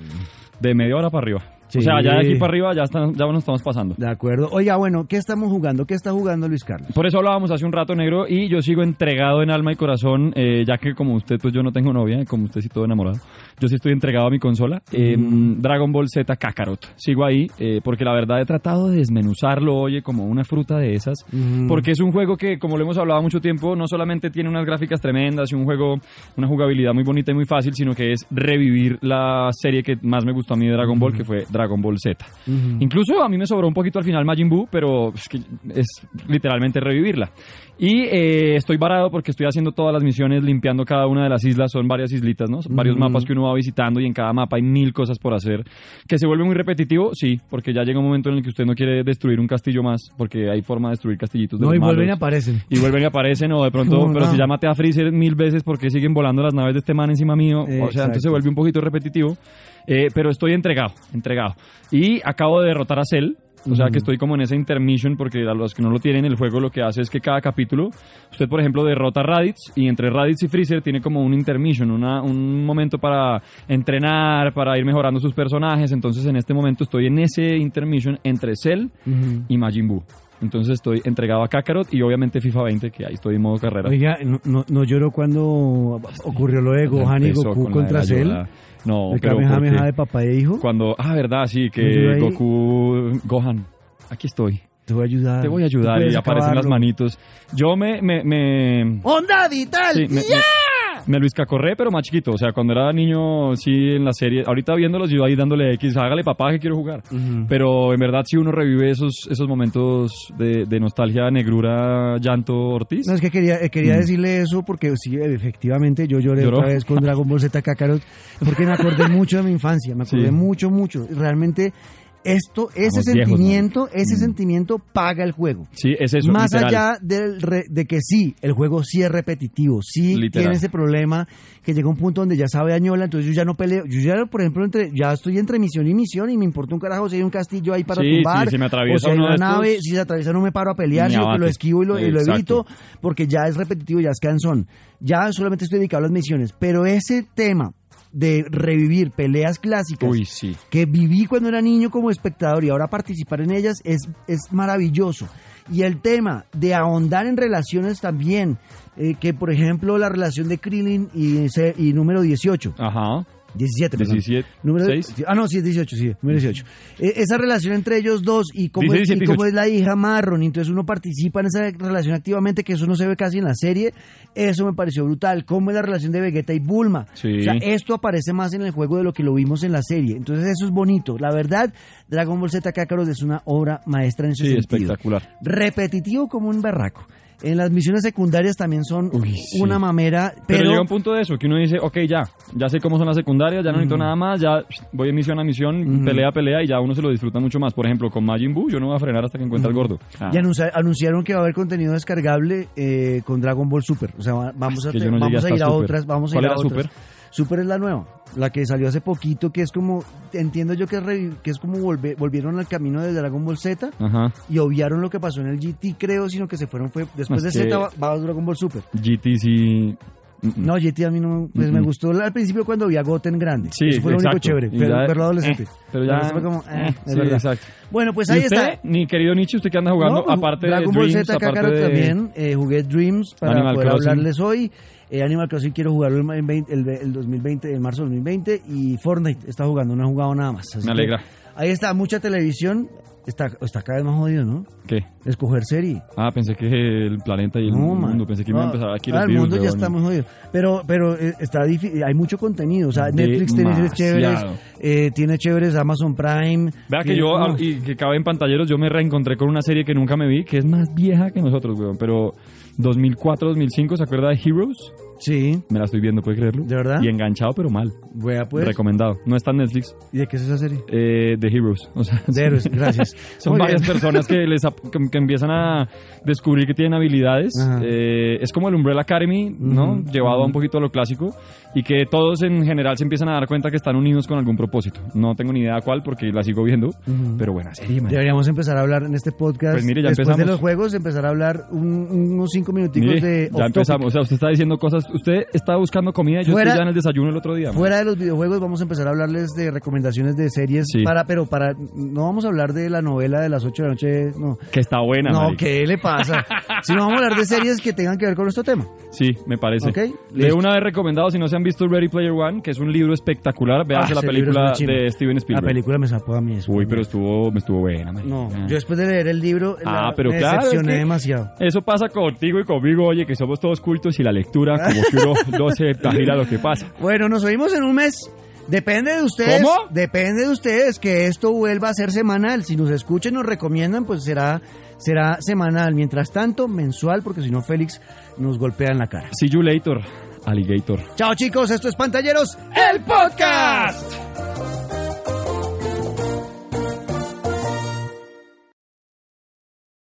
de media hora para arriba. O sea, ya de aquí Sí. para arriba ya, están, ya nos estamos pasando. De acuerdo. Oiga, bueno, ¿qué estamos jugando? ¿Qué está jugando Luis Carlos? Por eso hablábamos hace un rato, negro, y yo sigo entregado en alma y corazón, eh, ya que como usted, pues yo no tengo novia, como usted sí todo enamorado. Yo sí estoy entregado a mi consola. eh, Dragon Ball Z Kakarot. Sigo ahí, eh, porque la verdad he tratado de desmenuzarlo, oye, como una fruta de esas. Porque es un juego que, como lo hemos hablado mucho tiempo, no solamente tiene unas gráficas tremendas y un juego, una jugabilidad muy bonita y muy fácil, sino que es revivir la serie que más me gustó a mí de Dragon Ball, que fue Dragon Ball Z. Incluso a mí me sobró un poquito al final Majin Buu, pero es que es literalmente revivirla. Y eh, estoy varado porque estoy haciendo todas las misiones, limpiando cada una de las islas. Son varias islitas, ¿no? Son varios mapas que uno va visitando y en cada mapa hay mil cosas por hacer. ¿Que se vuelve muy repetitivo? Sí, porque ya llega un momento en el que usted no quiere destruir un castillo más, porque hay forma de destruir castillitos de No, los y vuelven y malos. aparecen. Y vuelven y aparecen, o de pronto, pero si ya maté a Freezer mil veces, porque siguen volando las naves de este man encima mío? O sea, entonces se vuelve un poquito repetitivo. Eh, pero estoy entregado, entregado. Y acabo de derrotar a Cell. O sea que estoy como en esa intermission porque a los que no lo tienen el juego lo que hace es que cada capítulo usted por ejemplo derrota a Raditz y entre Raditz y Freezer tiene como un intermission, una, un momento para entrenar, para ir mejorando sus personajes. Entonces en este momento estoy en ese intermission entre Cell y Majin Buu. Entonces estoy entregado a Kakarot y obviamente FIFA 20 que ahí estoy en modo carrera. Oiga, no, no, no lloró cuando ocurrió lo de Gohan y Goku contra Cell. llorada. No, el pero ¿por Kamehameha de papá e hijo. Cuando, ah, verdad, sí, que ahí- Goku, Gohan, aquí estoy. Te voy a ayudar. Te voy a ayudar y puedes aparecen las acabarlo. manitos. Yo me, me, me, ¡Onda vital! sí, me, me, me Luis Cacorré, pero más chiquito. O sea, cuando era niño, sí, en la serie. Ahorita viéndolos, yo ahí dándole X, hágale papá que quiero jugar. Pero en verdad, si uno revive esos, esos momentos de, de nostalgia, negrura, llanto, Ortiz. No, es que quería, eh, quería Mm. decirle eso porque sí, efectivamente yo lloré ¿Lloró? otra vez con Dragon Ball Z Kakarot porque me acordé mucho de mi infancia, me acordé Sí. mucho, mucho. Realmente esto, ese Estamos viejos, sentimiento, ese Mm. sentimiento paga el juego. Sí, es eso. Más literal. allá del re- de que sí, el juego sí es repetitivo, sí Literal. tiene ese problema que llega un punto donde ya sabe Añola, entonces yo ya no peleo, yo ya por ejemplo entre, ya estoy entre misión y misión y me importa un carajo si hay un castillo ahí para Sí, tumbar, sí, si me atraviesa o si hay una estos, nave, si se atraviesa no me paro a pelear, sino que lo esquivo y lo, y lo evito, porque ya es repetitivo, ya es cansón. Ya solamente estoy dedicado a las misiones, pero ese tema de revivir peleas clásicas Uy, sí. que viví cuando era niño como espectador y ahora participar en ellas es, es maravilloso. Y el tema de ahondar en relaciones también, eh, que por ejemplo la relación de Krillin y, y número 18, Ajá. 17, perdón. 17. Número, ¿Seis? Ah, no, sí, es 18, sí, número 18. Eh, esa relación entre ellos dos y cómo, es, 17, y cómo 18. es la hija Marron, y entonces uno participa en esa relación activamente, que eso no se ve casi en la serie, eso me pareció brutal. Cómo es la relación de Vegeta y Bulma. Sí. O sea, esto aparece más en el juego de lo que lo vimos en la serie. Entonces eso es bonito. La verdad, Dragon Ball Z Kakarot es una obra maestra en ese Sí, sentido. espectacular. Repetitivo como un berraco. En las misiones secundarias también son Uy, sí. una mamera, Pero, pero, llega un punto de eso, que uno dice, ok, ya, ya sé cómo son las secundarias, ya no necesito Mm. nada más, ya voy de misión a misión, Mm. pelea a pelea y ya uno se lo disfruta mucho más. Por ejemplo, con Majin Buu yo no voy a frenar hasta que encuentre al gordo. Ah, Y anuncia- anunciaron que va a haber contenido descargable eh, con Dragon Ball Super. O sea, va- vamos a, Es no vamos ir a Super. otras. Vamos a ¿Cuál ir a era otras. Super? Super es la nueva, la que salió hace poquito, que es como, entiendo yo que es, revi- que es como volvieron al camino de Dragon Ball Z Ajá. y obviaron lo que pasó en el GT, creo, sino que se fueron, fue después Es de Z va, va Dragon Ball Super. GT sí... No, GT a mí no, pues me gustó al principio cuando vi a Goten grande. Sí, Eso fue lo único chévere, pero, verlo adolescente. eh, pero ya... Fue como, eh, eh, es sí, verdad. exacto. Bueno, pues ¿Y ahí usted, está. mi querido Nietzsche, usted que anda jugando, No, pues, aparte Dragon de Ball Dreams, Z aparte de... también, eh, jugué Dreams para Animal poder Crossing. hablarles hoy. Eh, Animal Crossing quiero jugarlo el, 20 el, el 2020, en marzo del 2020 y Fortnite está jugando, no he jugado nada más. así Me alegra. Ahí está, mucha televisión, está, está cada vez más jodido, ¿no? ¿Qué? Escoger serie. Ah, pensé que el planeta y el No, mundo, man. pensé que iba a Ah, empezar aquí ah, el virus, mundo ya está muy jodido. Pero, pero eh, está difícil, hay mucho contenido. O sea, Netflix tiene series chéveres, eh, tiene chéveres Amazon Prime. Vea que yo, no. al- y que cabe en pantalleros, yo me reencontré con una serie que nunca me vi, que es más vieja que nosotros, weón. Pero 2004, 2005, ¿se acuerda de Heroes? Sí, Me la estoy viendo, ¿puede creerlo? ¿De verdad? Y enganchado, pero mal. vea pues. Recomendado. No está en Netflix. ¿Y de qué es esa serie? Eh, de Heroes. O sea, De héroes, gracias. son Muy varias bien. personas que les que, que empiezan a descubrir que tienen habilidades. Eh, es como el Umbrella Academy, ¿no? Ujú, Llevado a un ujú. poquito a lo clásico y que todos en general se empiezan a dar cuenta que están unidos con algún propósito. No tengo ni idea cuál porque la sigo viendo, Ujú. pero buena serie, man. Deberíamos empezar a hablar en este podcast. Pues mire, ya después de empezamos. los juegos, empezar a hablar un- unos cinco minuticos Mire, de. ya empezamos. O sea, usted está diciendo cosas. Usted está buscando comida. Yo Fuera- estoy ya en el desayuno el otro día. man. Fuera de los videojuegos, vamos a empezar a hablarles de recomendaciones de series. Sí. para Pero para. No vamos a hablar de la novela de las 8 de la noche. No. Que está buena, No, marica. ¿qué le pasa? si no, vamos a hablar de series que tengan que ver con nuestro tema. Sí, me parece. Ok, De una vez recomendado, si no se han visto Ready Player One, que es un libro espectacular, véanse Ah, la película de Steven La Spielberg. película me sacó a mí eso. Uy, pero estuvo, me estuvo buena, marica. No, Ah. yo después de leer el libro, Ah, la- pero me claro, decepcioné es que- demasiado. Eso pasa contigo y conmigo, oye, que somos todos cultos y la lectura, como que uno no se lo que pasa. Bueno, nos oímos en un mes. Depende de ustedes. ¿Cómo? Depende de ustedes que esto vuelva a ser semanal. Si nos escuchan, nos recomiendan, pues será, será semanal. Mientras tanto, mensual, porque si no, Félix nos golpea en la cara. See you later, alligator. Chao chicos, esto es Pantalleros, ¡El podcast!